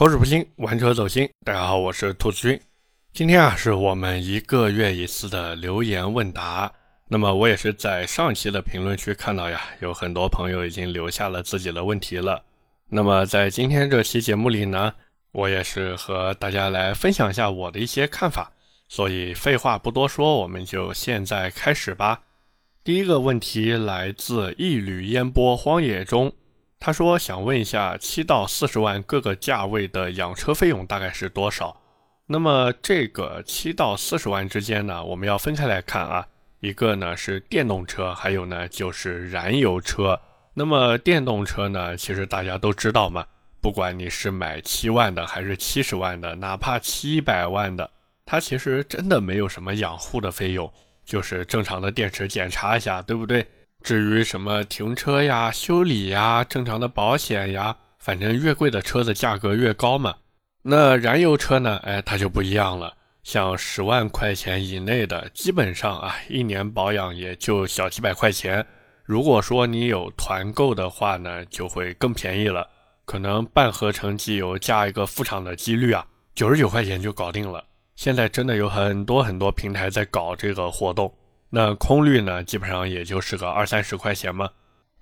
口齿不清，玩车走心。大家好，我是兔子君。今天啊，是我们一个月一次的留言问答。那么我也是在上期的评论区看到呀，有很多朋友已经留下了自己的问题了。那么在今天这期节目里呢，我也是和大家来分享一下我的一些看法。所以废话不多说，我们就现在开始吧。第一个问题来自一缕烟波荒野中。他说想问一下，七到四十万各个价位的养车费用大概是多少？那么这个七到四十万之间呢，我们要分开来看啊。一个呢是电动车，还有呢就是燃油车。那么电动车呢，其实大家都知道嘛，不管你是买七万的还是七十万的，哪怕七百万的，它其实真的没有什么养护的费用，就是正常的电池检查一下，对不对？至于什么停车呀、修理呀、正常的保险呀，反正越贵的车子价格越高嘛。那燃油车呢？哎，它就不一样了。像十万块钱以内的，基本上啊，一年保养也就小几百块钱。如果说你有团购的话呢，就会更便宜了。可能半合成机油加一个副厂的机滤啊，九十九块钱就搞定了。现在真的有很多很多平台在搞这个活动。那空滤呢，基本上也就是个二三十块钱嘛，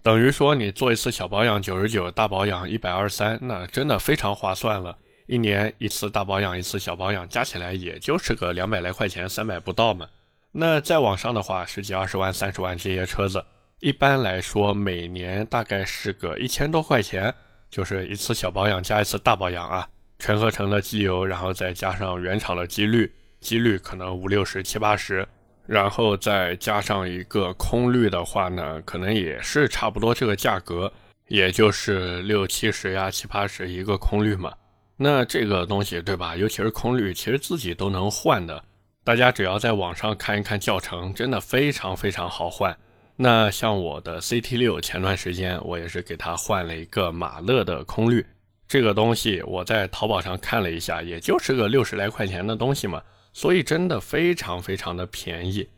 等于说你做一次小保养九十九，大保养一百二三，那真的非常划算了。一年一次大保养，一次小保养，加起来也就是个两百来块钱，三百不到嘛。那再往上的话，十几二十万、三十万这些车子，一般来说每年大概是个一千多块钱，就是一次小保养加一次大保养啊，全合成的机油，然后再加上原厂的机滤，机滤可能五六十、七八十。然后再加上一个空滤的话呢，可能也是差不多这个价格，也就是六七十呀、七八十一个空滤嘛。那这个东西对吧？尤其是空滤，其实自己都能换的。大家只要在网上看一看教程，真的非常非常好换。那像我的 CT 六，前段时间我也是给它换了一个马勒的空滤，这个东西我在淘宝上看了一下，也就是个六十来块钱的东西嘛。所以真的非常非常的便宜。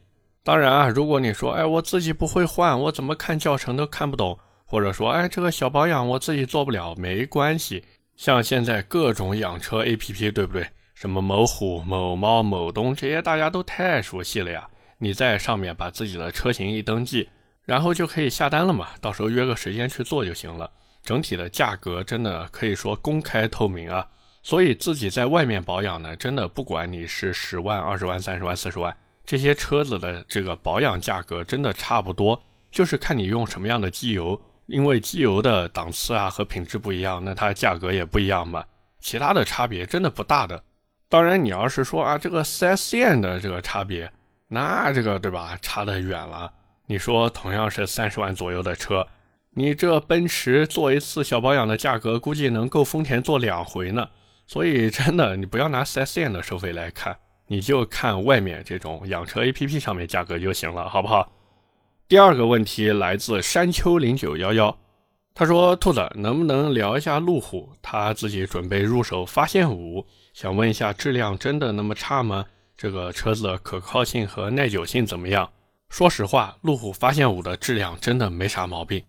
当然啊，如果你说，哎，我自己不会换，我怎么看教程都看不懂，或者说，哎，这个小保养我自己做不了，没关系。像现在各种养车 APP，对不对？什么某虎、某猫、某东这些大家都太熟悉了呀。你在上面把自己的车型一登记，然后就可以下单了嘛。到时候约个时间去做就行了。整体的价格真的可以说公开透明啊。所以自己在外面保养呢，真的不管你是十万、二十万、三十万、四十万，这些车子的这个保养价格真的差不多，就是看你用什么样的机油，因为机油的档次啊和品质不一样，那它价格也不一样嘛。其他的差别真的不大的。当然，你要是说啊这个 4S 店的这个差别，那这个对吧，差得远了。你说同样是三十万左右的车，你这奔驰做一次小保养的价格，估计能够丰田做两回呢。所以真的，你不要拿 4S 店的收费来看，你就看外面这种养车 APP 上面价格就行了，好不好？第二个问题来自山丘零九幺幺，他说：“兔子能不能聊一下路虎？他自己准备入手发现五，想问一下质量真的那么差吗？这个车子的可靠性和耐久性怎么样？”说实话，路虎发现五的质量真的没啥毛病，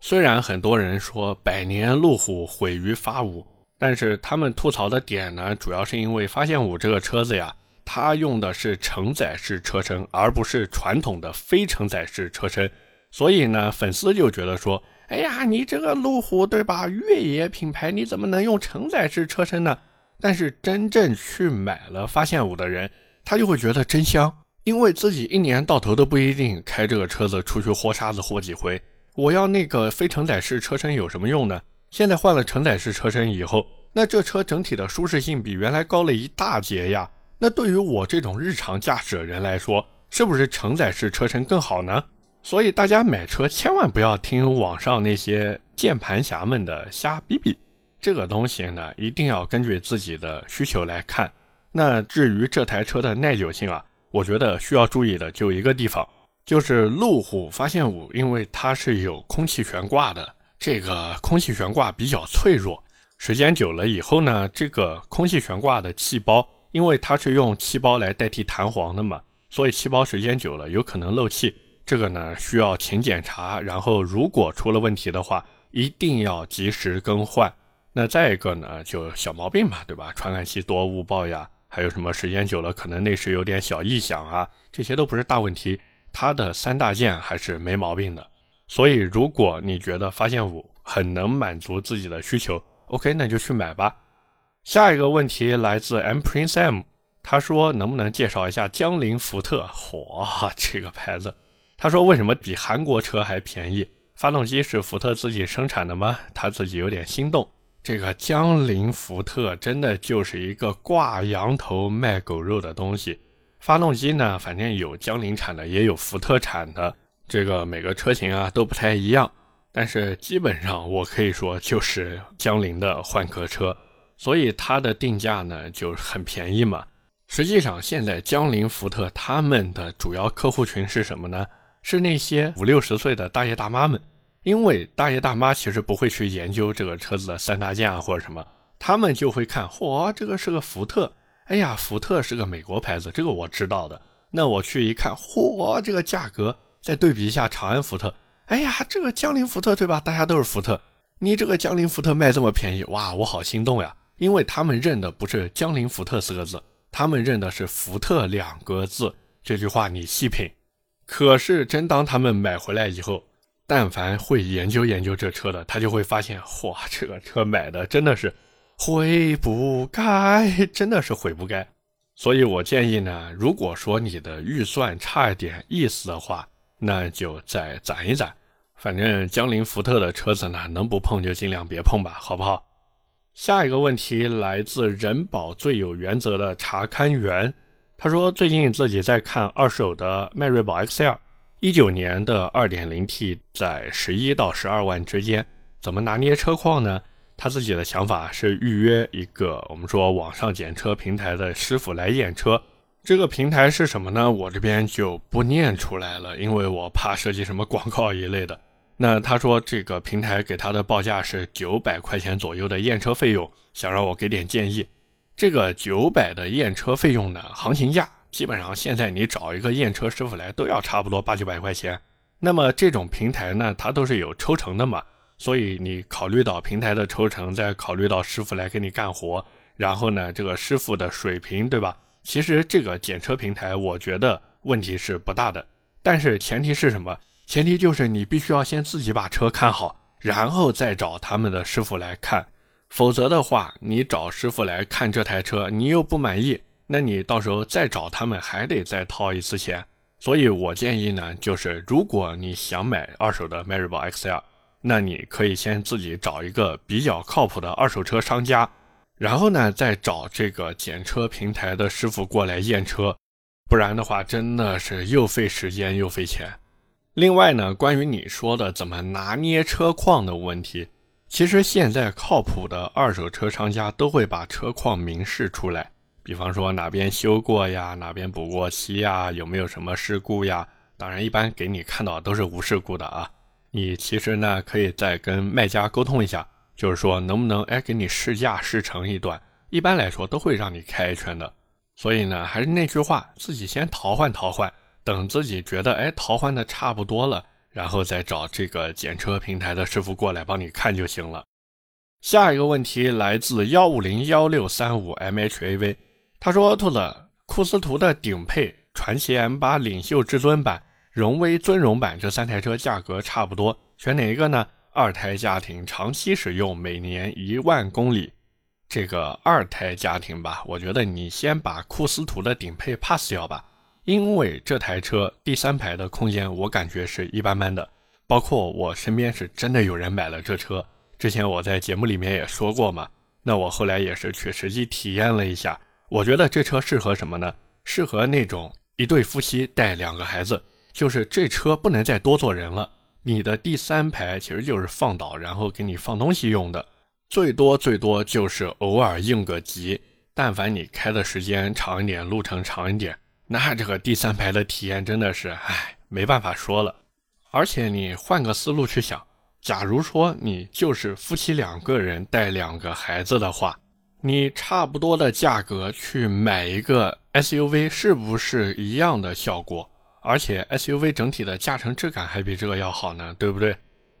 虽然很多人说百年路虎毁于发五。但是他们吐槽的点呢，主要是因为发现五这个车子呀，它用的是承载式车身，而不是传统的非承载式车身，所以呢，粉丝就觉得说，哎呀，你这个路虎对吧，越野品牌，你怎么能用承载式车身呢？但是真正去买了发现五的人，他就会觉得真香，因为自己一年到头都不一定开这个车子出去豁沙子豁几回，我要那个非承载式车身有什么用呢？现在换了承载式车身以后，那这车整体的舒适性比原来高了一大截呀。那对于我这种日常驾驶的人来说，是不是承载式车身更好呢？所以大家买车千万不要听网上那些键盘侠们的瞎逼逼，这个东西呢，一定要根据自己的需求来看。那至于这台车的耐久性啊，我觉得需要注意的就一个地方，就是路虎发现五，因为它是有空气悬挂的。这个空气悬挂比较脆弱，时间久了以后呢，这个空气悬挂的气包，因为它是用气包来代替弹簧的嘛，所以气包时间久了有可能漏气。这个呢需要勤检查，然后如果出了问题的话，一定要及时更换。那再一个呢，就小毛病嘛，对吧？传感器多误报呀，还有什么时间久了可能内饰有点小异响啊，这些都不是大问题。它的三大件还是没毛病的。所以如果你觉得发现五很能满足自己的需求，OK，那就去买吧。下一个问题来自 M Prince M，他说能不能介绍一下江铃福特？嚯，这个牌子，他说为什么比韩国车还便宜？发动机是福特自己生产的吗？他自己有点心动。这个江铃福特真的就是一个挂羊头卖狗肉的东西。发动机呢，反正有江铃产的，也有福特产的。这个每个车型啊都不太一样，但是基本上我可以说就是江铃的换壳车，所以它的定价呢就很便宜嘛。实际上现在江铃福特他们的主要客户群是什么呢？是那些五六十岁的大爷大妈们，因为大爷大妈其实不会去研究这个车子的三大件啊或者什么，他们就会看，嚯，这个是个福特，哎呀，福特是个美国牌子，这个我知道的。那我去一看，嚯，这个价格。再对比一下长安福特，哎呀，这个江铃福特对吧？大家都是福特，你这个江铃福特卖这么便宜，哇，我好心动呀！因为他们认的不是江铃福特四个字，他们认的是福特两个字。这句话你细品。可是真当他们买回来以后，但凡会研究研究这车的，他就会发现，哇，这个车买的真的是悔不该，真的是悔不该。所以我建议呢，如果说你的预算差一点意思的话，那就再攒一攒，反正江铃福特的车子呢，能不碰就尽量别碰吧，好不好？下一个问题来自人保最有原则的查勘员，他说最近自己在看二手的迈锐宝 XL，一九年的 2.0T 在十一到十二万之间，怎么拿捏车况呢？他自己的想法是预约一个我们说网上检车平台的师傅来验车。这个平台是什么呢？我这边就不念出来了，因为我怕涉及什么广告一类的。那他说这个平台给他的报价是九百块钱左右的验车费用，想让我给点建议。这个九百的验车费用呢，行情价基本上现在你找一个验车师傅来都要差不多八九百块钱。那么这种平台呢，它都是有抽成的嘛，所以你考虑到平台的抽成，再考虑到师傅来给你干活，然后呢，这个师傅的水平，对吧？其实这个检车平台，我觉得问题是不大的，但是前提是什么？前提就是你必须要先自己把车看好，然后再找他们的师傅来看。否则的话，你找师傅来看这台车，你又不满意，那你到时候再找他们还得再掏一次钱。所以我建议呢，就是如果你想买二手的迈锐宝 XL，那你可以先自己找一个比较靠谱的二手车商家。然后呢，再找这个检车平台的师傅过来验车，不然的话真的是又费时间又费钱。另外呢，关于你说的怎么拿捏车况的问题，其实现在靠谱的二手车商家都会把车况明示出来，比方说哪边修过呀，哪边补过漆呀，有没有什么事故呀？当然，一般给你看到都是无事故的啊。你其实呢，可以再跟卖家沟通一下。就是说，能不能哎给你试驾试乘一段？一般来说都会让你开一圈的。所以呢，还是那句话，自己先淘换淘换，等自己觉得哎淘换的差不多了，然后再找这个检车平台的师傅过来帮你看就行了。下一个问题来自幺五零幺六三五 mhav，他说：兔子，库斯图的顶配、传祺 M8、领袖至尊版、荣威尊荣版这三台车价格差不多，选哪一个呢？二胎家庭长期使用，每年一万公里，这个二胎家庭吧，我觉得你先把库斯图的顶配 pass 掉吧，因为这台车第三排的空间我感觉是一般般的，包括我身边是真的有人买了这车，之前我在节目里面也说过嘛，那我后来也是去实际体验了一下，我觉得这车适合什么呢？适合那种一对夫妻带两个孩子，就是这车不能再多坐人了。你的第三排其实就是放倒，然后给你放东西用的，最多最多就是偶尔应个急。但凡你开的时间长一点，路程长一点，那这个第三排的体验真的是，唉，没办法说了。而且你换个思路去想，假如说你就是夫妻两个人带两个孩子的话，你差不多的价格去买一个 SUV，是不是一样的效果？而且 SUV 整体的驾乘质感还比这个要好呢，对不对？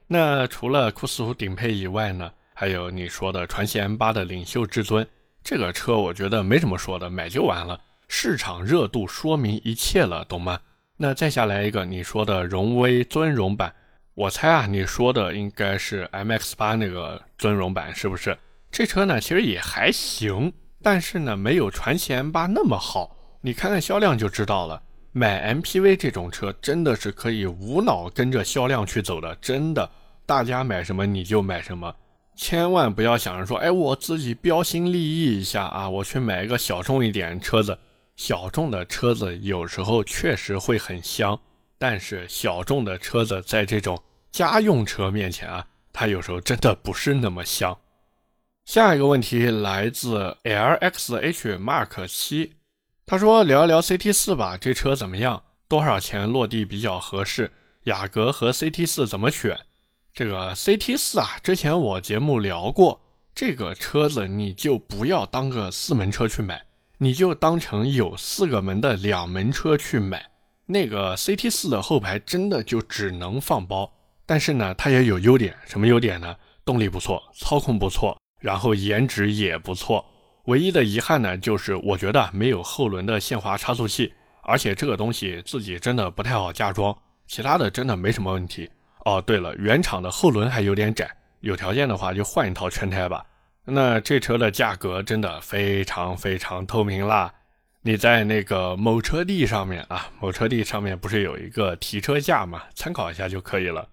那除了库斯图顶配以外呢，还有你说的传祺 M8 的领袖至尊，这个车我觉得没什么说的，买就完了。市场热度说明一切了，懂吗？那再下来一个你说的荣威尊荣版，我猜啊，你说的应该是 MX8 那个尊荣版，是不是？这车呢，其实也还行，但是呢，没有传祺 M8 那么好。你看看销量就知道了。买 MPV 这种车真的是可以无脑跟着销量去走的，真的。大家买什么你就买什么，千万不要想着说，哎，我自己标新立异一下啊，我去买一个小众一点车子。小众的车子有时候确实会很香，但是小众的车子在这种家用车面前啊，它有时候真的不是那么香。下一个问题来自 LXH Mark 七，他说聊一聊 CT 四吧，这车怎么样？多少钱落地比较合适？雅阁和 CT 四怎么选？这个 CT 四啊，之前我节目聊过，这个车子你就不要当个四门车去买。你就当成有四个门的两门车去买，那个 CT 四的后排真的就只能放包，但是呢，它也有优点，什么优点呢？动力不错，操控不错，然后颜值也不错。唯一的遗憾呢，就是我觉得没有后轮的限滑差速器，而且这个东西自己真的不太好加装，其他的真的没什么问题。哦，对了，原厂的后轮还有点窄，有条件的话就换一套全胎吧。那这车的价格真的非常非常透明啦！你在那个某车帝上面啊，某车帝上面不是有一个提车价嘛？参考一下就可以了。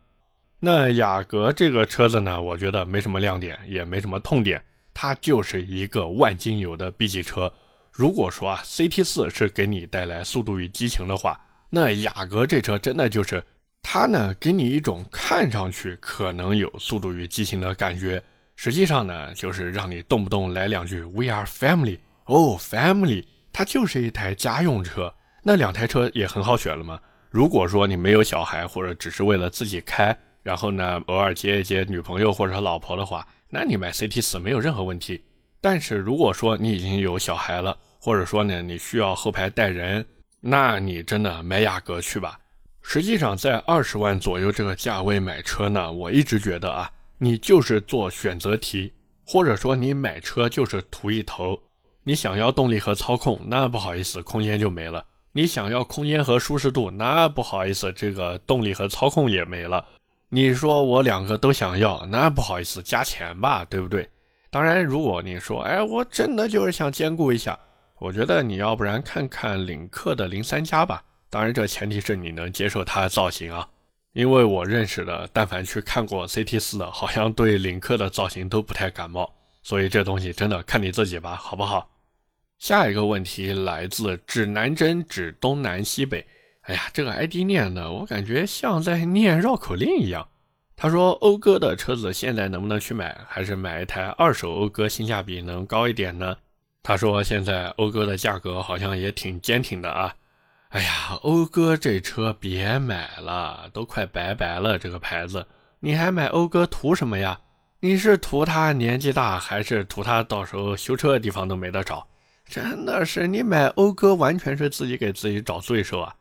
那雅阁这个车子呢，我觉得没什么亮点，也没什么痛点，它就是一个万金油的 B 级车。如果说啊，CT 四是给你带来速度与激情的话，那雅阁这车真的就是它呢，给你一种看上去可能有速度与激情的感觉。实际上呢，就是让你动不动来两句 “We are family”，哦，family，它就是一台家用车。那两台车也很好选了嘛。如果说你没有小孩，或者只是为了自己开，然后呢偶尔接一接女朋友或者老婆的话，那你买 CT 四没有任何问题。但是如果说你已经有小孩了，或者说呢你需要后排带人，那你真的买雅阁去吧。实际上在二十万左右这个价位买车呢，我一直觉得啊。你就是做选择题，或者说你买车就是图一头。你想要动力和操控，那不好意思，空间就没了；你想要空间和舒适度，那不好意思，这个动力和操控也没了。你说我两个都想要，那不好意思，加钱吧，对不对？当然，如果你说，哎，我真的就是想兼顾一下，我觉得你要不然看看领克的零三加吧。当然，这前提是你能接受它的造型啊。因为我认识的，但凡去看过 CT 四的，好像对领克的造型都不太感冒，所以这东西真的看你自己吧，好不好？下一个问题来自指南针指东南西北，哎呀，这个 ID 念的我感觉像在念绕口令一样。他说讴歌的车子现在能不能去买，还是买一台二手讴歌性价比能高一点呢？他说现在讴歌的价格好像也挺坚挺的啊。哎呀，讴歌这车别买了，都快拜拜了。这个牌子，你还买讴歌图什么呀？你是图它年纪大，还是图它到时候修车的地方都没得找？真的是，你买讴歌完全是自己给自己找罪受啊！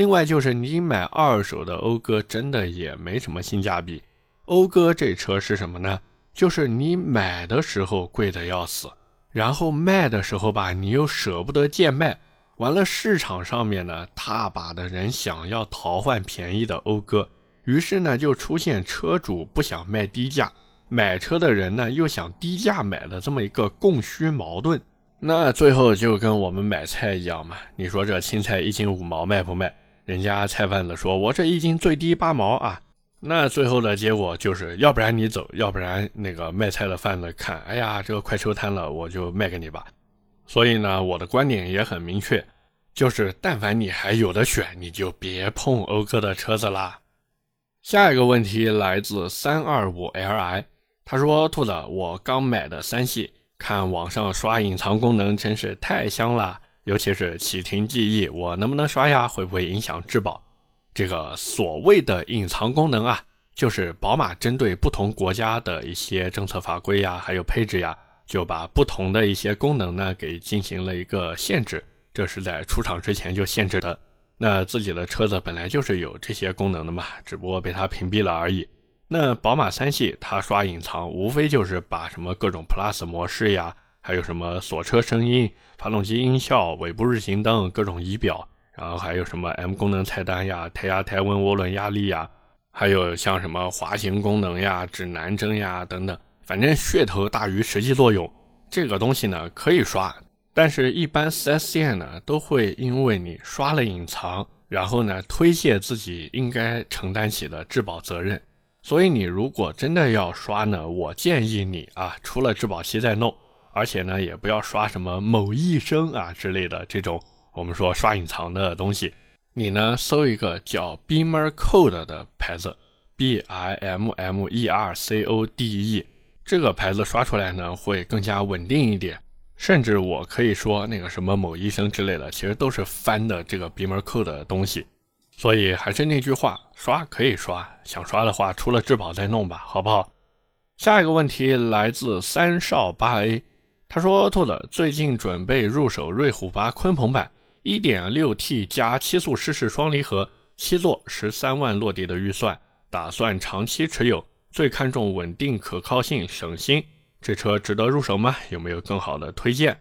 另外就是你买二手的讴歌，真的也没什么性价比。讴歌这车是什么呢？就是你买的时候贵的要死，然后卖的时候吧，你又舍不得贱卖。完了，市场上面呢，大把的人想要淘换便宜的讴歌，于是呢，就出现车主不想卖低价，买车的人呢又想低价买的这么一个供需矛盾。那最后就跟我们买菜一样嘛，你说这青菜一斤五毛卖不卖？人家菜贩子说我这一斤最低八毛啊。那最后的结果就是要不然你走，要不然那个卖菜的贩子看，哎呀，这个快收摊了，我就卖给你吧。所以呢，我的观点也很明确，就是但凡你还有的选，你就别碰讴歌的车子啦。下一个问题来自三二五 Li，他说：“兔子，我刚买的三系，看网上刷隐藏功能真是太香了，尤其是启停记忆，我能不能刷呀？会不会影响质保？这个所谓的隐藏功能啊，就是宝马针对不同国家的一些政策法规呀，还有配置呀。”就把不同的一些功能呢给进行了一个限制，这是在出厂之前就限制的。那自己的车子本来就是有这些功能的嘛，只不过被它屏蔽了而已。那宝马三系它刷隐藏，无非就是把什么各种 Plus 模式呀，还有什么锁车声音、发动机音效、尾部日行灯、各种仪表，然后还有什么 M 功能菜单呀、胎压、胎温、涡轮压力呀，还有像什么滑行功能呀、指南针呀等等，反正噱头大于实际作用。这个东西呢可以刷，但是一般 4S 店呢都会因为你刷了隐藏，然后呢推卸自己应该承担起的质保责任。所以你如果真的要刷呢，我建议你啊，出了质保期再弄，而且呢，也不要刷什么某医生啊之类的这种我们说刷隐藏的东西。你呢，搜一个叫 Bimmer Code 的牌子，B I M M E R C O D E，这个牌子刷出来呢会更加稳定一点。甚至我可以说那个什么某医生之类的，其实都是翻的这个 Bimmer Code 的东西。所以还是那句话，刷可以刷，想刷的话出了质保再弄吧，好不好？下一个问题来自三少八 A，他说：“兔子最近准备入手瑞虎八鲲鹏版，1.6T 加七速湿式双离合，七座，十三万落地的预算，打算长期持有，最看重稳定、可靠性、省心，这车值得入手吗？有没有更好的推荐？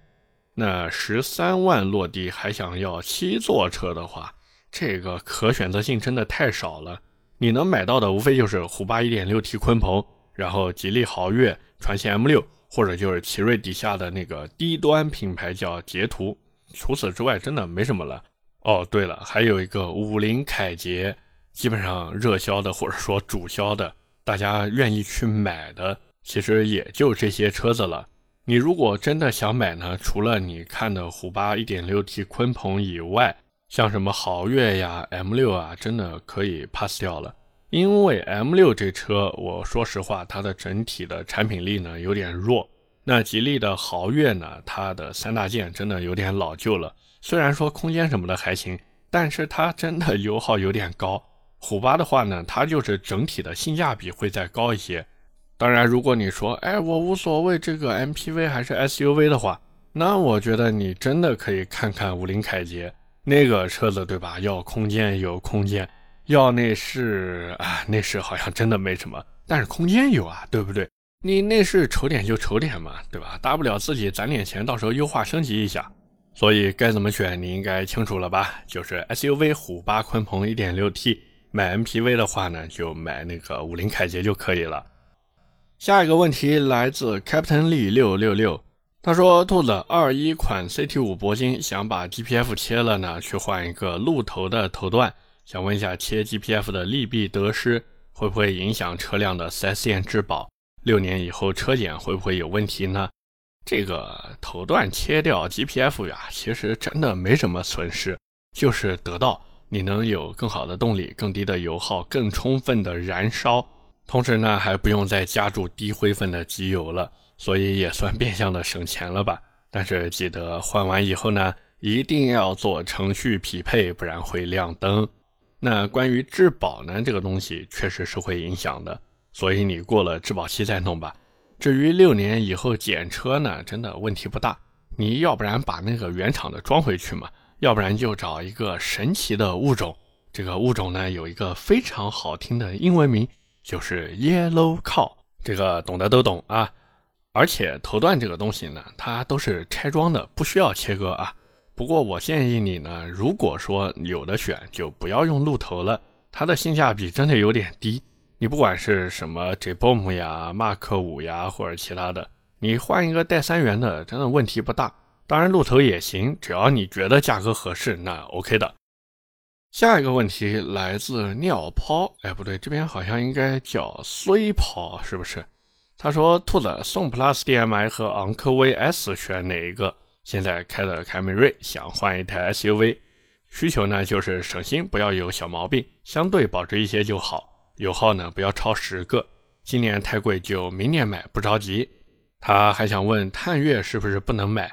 那十三万落地还想要七座车的话？”这个可选择性真的太少了，你能买到的无非就是虎八 1.6T 鲲鹏，然后吉利豪越、传祺 M6，或者就是奇瑞底下的那个低端品牌叫捷途。除此之外，真的没什么了。哦，对了，还有一个五菱凯捷，基本上热销的或者说主销的，大家愿意去买的，其实也就这些车子了。你如果真的想买呢，除了你看的虎八 1.6T 鲲鹏以外，像什么豪越呀、M6 啊，真的可以 pass 掉了。因为 M6 这车，我说实话，它的整体的产品力呢有点弱。那吉利的豪越呢，它的三大件真的有点老旧了。虽然说空间什么的还行，但是它真的油耗有点高。虎八的话呢，它就是整体的性价比会再高一些。当然，如果你说，哎，我无所谓这个 MPV 还是 SUV 的话，那我觉得你真的可以看看五菱凯捷。那个车子对吧？要空间有空间，要内饰啊，内饰好像真的没什么，但是空间有啊，对不对？你内饰丑点就丑点嘛，对吧？大不了自己攒点钱，到时候优化升级一下。所以该怎么选，你应该清楚了吧？就是 SUV 虎八鲲鹏 1.6T，买 MPV 的话呢，就买那个五菱凯捷就可以了。下一个问题来自 Captain Lee 六六六。他说：“兔子二一款 CT 五铂金想把 GPF 切了呢，去换一个鹿头的头段，想问一下切 GPF 的利弊得失，会不会影响车辆的 4S 店质保？六年以后车检会不会有问题呢？这个头段切掉 GPF 呀，其实真的没什么损失，就是得到你能有更好的动力、更低的油耗、更充分的燃烧，同时呢还不用再加注低灰分的机油了。”所以也算变相的省钱了吧？但是记得换完以后呢，一定要做程序匹配，不然会亮灯。那关于质保呢，这个东西确实是会影响的，所以你过了质保期再弄吧。至于六年以后检车呢，真的问题不大。你要不然把那个原厂的装回去嘛，要不然就找一个神奇的物种。这个物种呢，有一个非常好听的英文名，就是 Yellow Cow。这个懂得都懂啊。而且头段这个东西呢，它都是拆装的，不需要切割啊。不过我建议你呢，如果说有的选，就不要用鹿头了，它的性价比真的有点低。你不管是什么 J BOM 呀、Mark 五呀，或者其他的，你换一个带三元的，真的问题不大。当然鹿头也行，只要你觉得价格合适，那 OK 的。下一个问题来自尿泡，哎，不对，这边好像应该叫衰泡，是不是？他说：“兔子宋 Plus DM-i 和昂科威 S 选哪一个？现在开的凯美瑞，想换一台 SUV，需求呢就是省心，不要有小毛病，相对保值一些就好。油耗呢不要超十个。今年太贵，就明年买，不着急。他还想问探岳是不是不能买？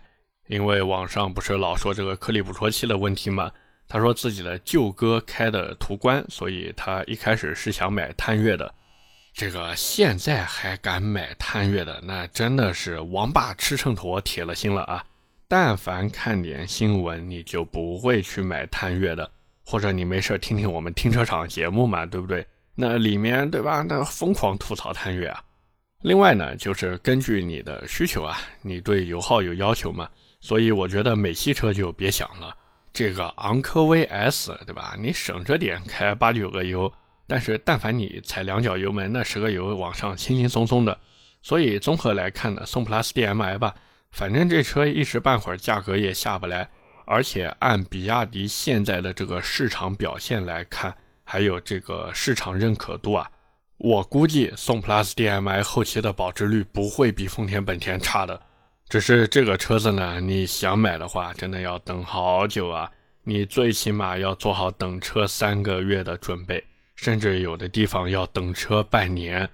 因为网上不是老说这个颗粒捕捉器的问题吗？他说自己的舅哥开的途观，所以他一开始是想买探岳的。”这个现在还敢买探岳的，那真的是王八吃秤砣，铁了心了啊！但凡看点新闻，你就不会去买探岳的，或者你没事听听我们停车场节目嘛，对不对？那里面对吧？那疯狂吐槽探岳啊。另外呢，就是根据你的需求啊，你对油耗有要求嘛？所以我觉得美系车就别想了。这个昂科威 S 对吧？你省着点开八九个油，但是但凡你踩两脚油门，那十个油往上轻轻松松的。所以综合来看呢，宋 PLUS DM-i 吧，反正这车一时半会儿价格也下不来，而且按比亚迪现在的这个市场表现来看，还有这个市场认可度啊。我估计宋 PLUS DM-i 后期的保值率不会比丰田本田差的，只是这个车子呢，你想买的话，真的要等好久啊！你最起码要做好等车三个月的准备，甚至有的地方要等车半年。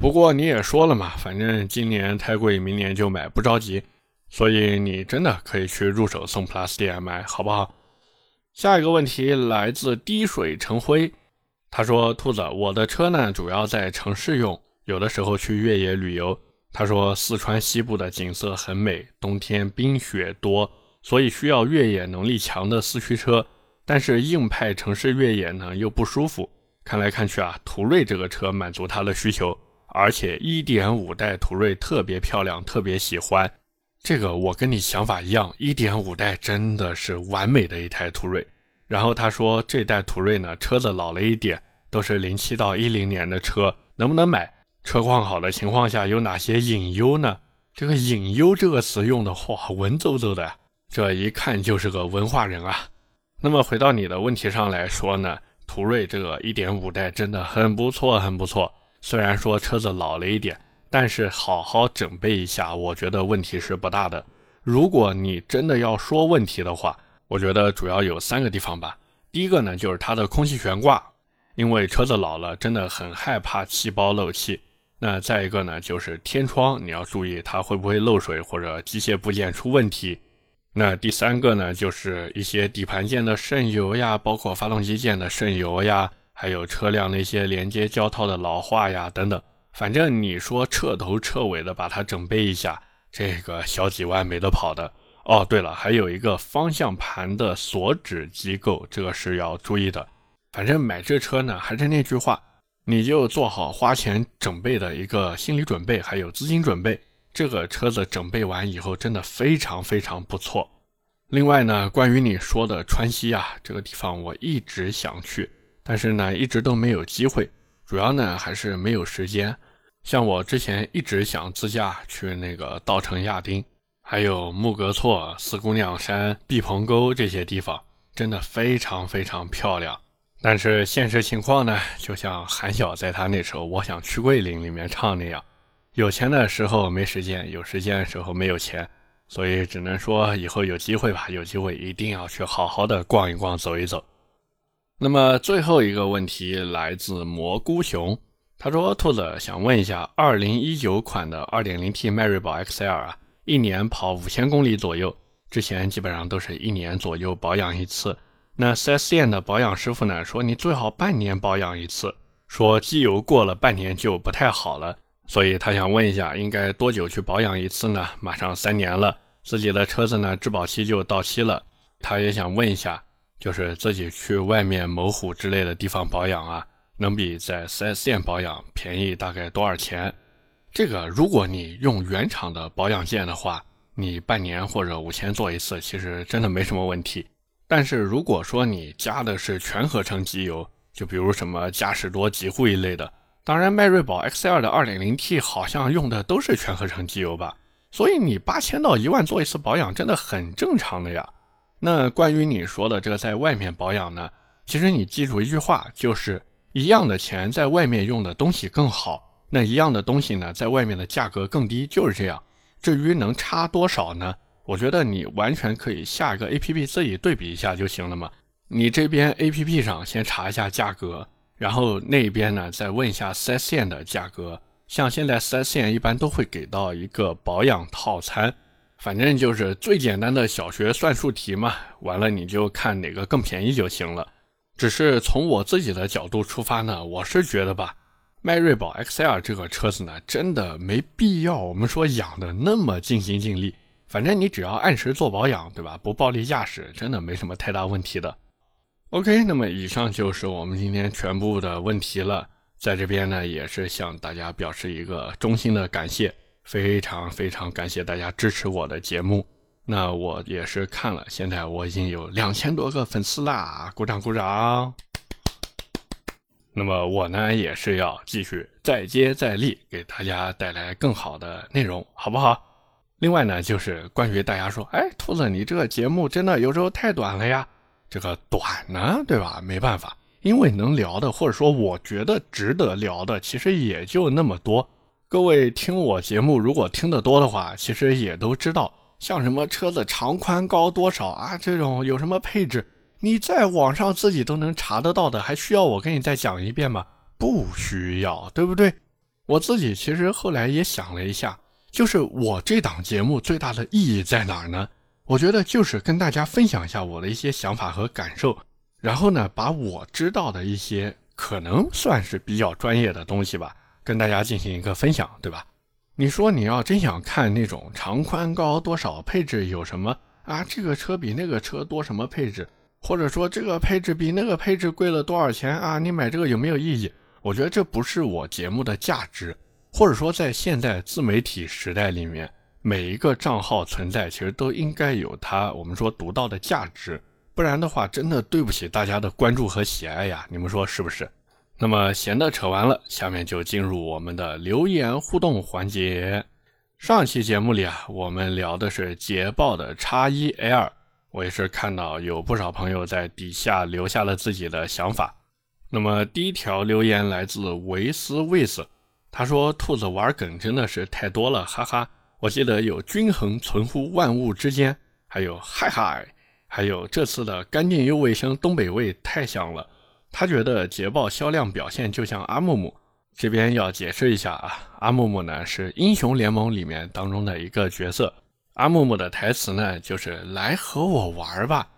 不过你也说了嘛，反正今年太贵，明年就买，不着急。所以你真的可以去入手宋 PLUS DM-i，好不好？下一个问题来自滴水成灰。他说：“兔子，我的车呢，主要在城市用，有的时候去越野旅游。他说四川西部的景色很美，冬天冰雪多，所以需要越野能力强的四驱车。但是硬派城市越野呢又不舒服。看来看去啊，途锐这个车满足他的需求，而且1.5代途锐特别漂亮，特别喜欢。这个我跟你想法一样，1.5代真的是完美的一台途锐。”然后他说，这代途锐呢，车子老了一点，都是零七到一零年的车，能不能买？车况好的情况下有哪些隐忧呢？这个隐忧这个词用的话，文绉绉的，这一看就是个文化人啊。那么回到你的问题上来说呢，途锐这个一点五代真的很不错，很不错。虽然说车子老了一点，但是好好整备一下，我觉得问题是不大的。如果你真的要说问题的话，我觉得主要有三个地方吧。第一个呢，就是它的空气悬挂，因为车子老了，真的很害怕气包漏气。那再一个呢，就是天窗，你要注意它会不会漏水或者机械部件出问题。那第三个呢，就是一些底盘件的渗油呀，包括发动机件的渗油呀，还有车辆那些连接胶套的老化呀等等。反正你说彻头彻尾的把它整备一下，这个小几万没得跑的。哦，对了，还有一个方向盘的锁止机构，这个是要注意的。反正买这车呢，还是那句话，你就做好花钱整备的一个心理准备，还有资金准备。这个车子整备完以后，真的非常非常不错。另外呢，关于你说的川西啊，这个地方我一直想去，但是呢，一直都没有机会，主要呢还是没有时间。像我之前一直想自驾去那个稻城亚丁。还有木格措、四姑娘山、毕棚沟这些地方，真的非常非常漂亮。但是现实情况呢，就像韩晓在他那首《我想去桂林》里面唱那样，有钱的时候没时间，有时间的时候没有钱，所以只能说以后有机会吧，有机会一定要去好好的逛一逛、走一走。那么最后一个问题来自蘑菇熊，他说：“兔子想问一下，2019款的 2.0T 迈锐宝 XL 啊。”一年跑五千公里左右，之前基本上都是一年左右保养一次。那 4S 店的保养师傅呢说，你最好半年保养一次，说机油过了半年就不太好了。所以他想问一下，应该多久去保养一次呢？马上三年了，自己的车子呢质保期就到期了。他也想问一下，就是自己去外面某虎之类的地方保养啊，能比在 4S 店保养便宜大概多少钱？这个，如果你用原厂的保养件的话，你半年或者五千做一次，其实真的没什么问题。但是如果说你加的是全合成机油，就比如什么嘉实多、极护一类的，当然迈锐宝 XL 的 2.0T 好像用的都是全合成机油吧，所以你八千到一万做一次保养，真的很正常的呀。那关于你说的这个在外面保养呢，其实你记住一句话，就是一样的钱在外面用的东西更好。那一样的东西呢，在外面的价格更低，就是这样。至于能差多少呢？我觉得你完全可以下一个 A P P 自己对比一下就行了嘛。你这边 A P P 上先查一下价格，然后那边呢再问一下四 S 店的价格。像现在四 S 店一般都会给到一个保养套餐，反正就是最简单的小学算术题嘛。完了你就看哪个更便宜就行了。只是从我自己的角度出发呢，我是觉得吧。迈锐宝 XL 这个车子呢，真的没必要我们说养的那么尽心尽力。反正你只要按时做保养，对吧？不暴力驾驶，真的没什么太大问题的。OK，那么以上就是我们今天全部的问题了。在这边呢，也是向大家表示一个衷心的感谢，非常非常感谢大家支持我的节目。那我也是看了，现在我已经有两千多个粉丝啦，鼓掌鼓掌。那么我呢，也是要继续再接再厉，给大家带来更好的内容，好不好？另外呢，就是关于大家说，哎，兔子，你这个节目真的有时候太短了呀。这个短呢，对吧？没办法，因为能聊的，或者说我觉得值得聊的，其实也就那么多。各位听我节目，如果听得多的话，其实也都知道，像什么车子长宽高多少啊，这种有什么配置，你在网上自己都能查得到的，还需要我跟你再讲一遍吗？不需要，对不对？我自己其实后来也想了一下，就是我这档节目最大的意义在哪儿呢？我觉得就是跟大家分享一下我的一些想法和感受，然后呢，把我知道的一些可能算是比较专业的东西吧，跟大家进行一个分享，对吧？你说你要真想看那种长宽高多少配置有什么啊？这个车比那个车多什么配置？或者说这个配置比那个配置贵了多少钱啊？你买这个有没有意义？我觉得这不是我节目的价值，或者说在现在自媒体时代里面。每一个账号存在，其实都应该有它我们说独到的价值，不然的话，真的对不起大家的关注和喜爱呀！你们说是不是？那么闲的扯完了，下面就进入我们的留言互动环节。上期节目里啊，我们聊的是捷豹的叉一 L，我也是看到有不少朋友在底下留下了自己的想法。那么第一条留言来自维斯维斯，他说：“兔子玩梗真的是太多了，哈哈。”我记得有均衡存乎万物之间，还有嗨嗨，还有这次的干净又卫生东北味太香了。他觉得捷豹销量表现就像阿木木，这边要解释一下啊，阿木木呢是英雄联盟里面当中的一个角色，阿木木的台词呢就是来和我玩吧。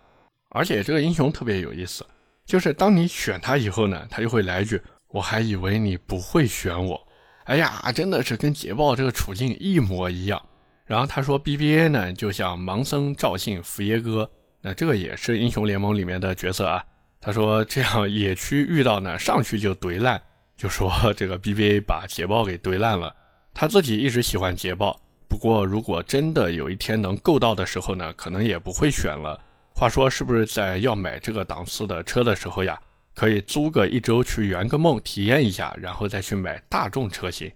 而且这个英雄特别有意思，就是当你选他以后呢，他就会来一句，我还以为你不会选我。哎呀，真的是跟捷豹这个处境一模一样。然后他说，BBA 呢就像盲僧赵信福耶哥，那这个也是英雄联盟里面的角色啊。他说这样野区遇到呢，上去就怼烂，就说 这个 BBA 把捷豹给怼烂了。他自己一直喜欢捷豹，不过如果真的有一天能够到的时候呢，可能也不会选了。话说是不是在要买这个档次的车的时候呀？可以租个一周去圆个梦，体验一下，然后再去买大众车型。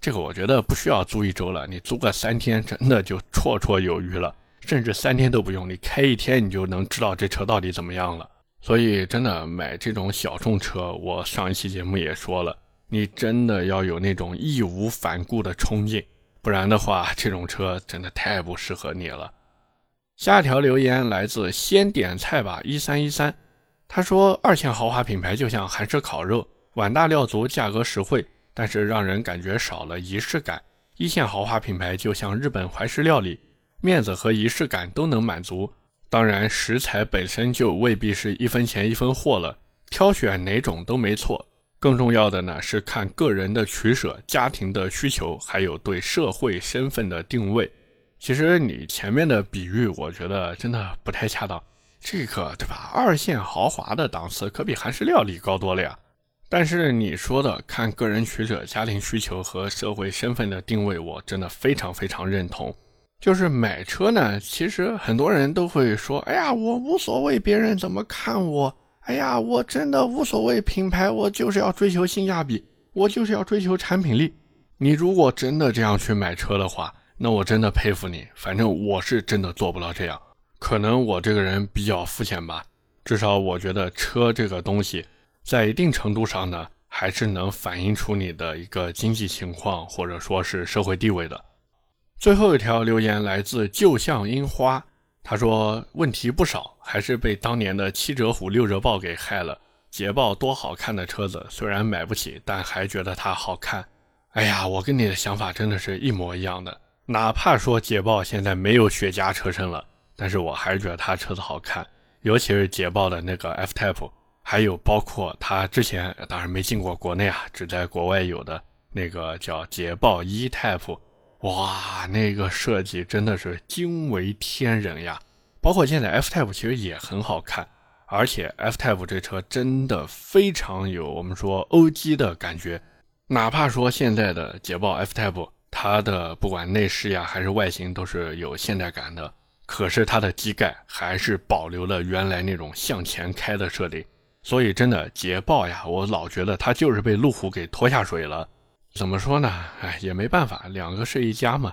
这个我觉得不需要租一周了，你租个三天，真的就绰绰有余了。甚至三天都不用，你开一天你就能知道这车到底怎么样了。所以真的买这种小众车，我上一期节目也说了，你真的要有那种义无反顾的冲劲，不然的话，这种车真的太不适合你了。下一条留言来自先点菜吧一三一三。他说：“二线豪华品牌就像韩式烤肉，碗大料足，价格实惠，但是让人感觉少了仪式感。一线豪华品牌就像日本怀石料理，面子和仪式感都能满足。当然，食材本身就未必是一分钱一分货了，挑选哪种都没错。更重要的呢是看个人的取舍、家庭的需求，还有对社会身份的定位。其实你前面的比喻，我觉得真的不太恰当。”这个对吧？二线豪华的档次可比韩式料理高多了呀。但是你说的看个人取舍、家庭需求和社会身份的定位，我真的非常非常认同。就是买车呢，其实很多人都会说：“哎呀，我无所谓别人怎么看我。哎呀，我真的无所谓品牌，我就是要追求性价比，我就是要追求产品力。”你如果真的这样去买车的话，那我真的佩服你。反正我是真的做不到这样。可能我这个人比较肤浅吧，至少我觉得车这个东西，在一定程度上呢，还是能反映出你的一个经济情况或者说是社会地位的。最后一条留言来自旧像樱花，他说问题不少，还是被当年的七折虎六折豹给害了。捷豹多好看的车子，虽然买不起，但还觉得它好看。哎呀，我跟你的想法真的是一模一样的，哪怕说捷豹现在没有雪茄车身了。但是我还是觉得它车子好看，尤其是捷豹的那个 F Type，还有包括它之前当然没进过国内啊，只在国外有的那个叫捷豹 E Type，哇，那个设计真的是惊为天人呀！包括现在 F Type 其实也很好看，而且 F-Type 这车真的非常有我们说欧 G 的感觉，哪怕说现在的捷豹 F-Type，它的不管内饰呀还是外形都是有现代感的，可是它的机盖还是保留了原来那种向前开的设定。所以真的捷豹呀，我老觉得它就是被路虎给拖下水了。怎么说呢？哎，也没办法，两个是一家嘛。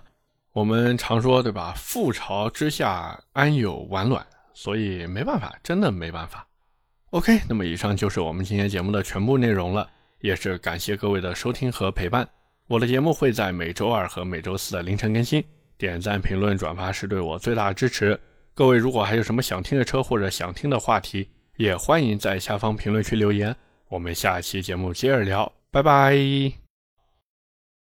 我们常说对吧？覆巢之下安有完卵。所以没办法，真的没办法。OK，那么以上就是我们今天节目的全部内容了，也是感谢各位的收听和陪伴。我的节目会在每周二和每周四的凌晨更新，点赞、评论、转发是对我最大的支持。各位如果还有什么想听的车或者想听的话题，也欢迎在下方评论区留言。我们下期节目接着聊，拜拜。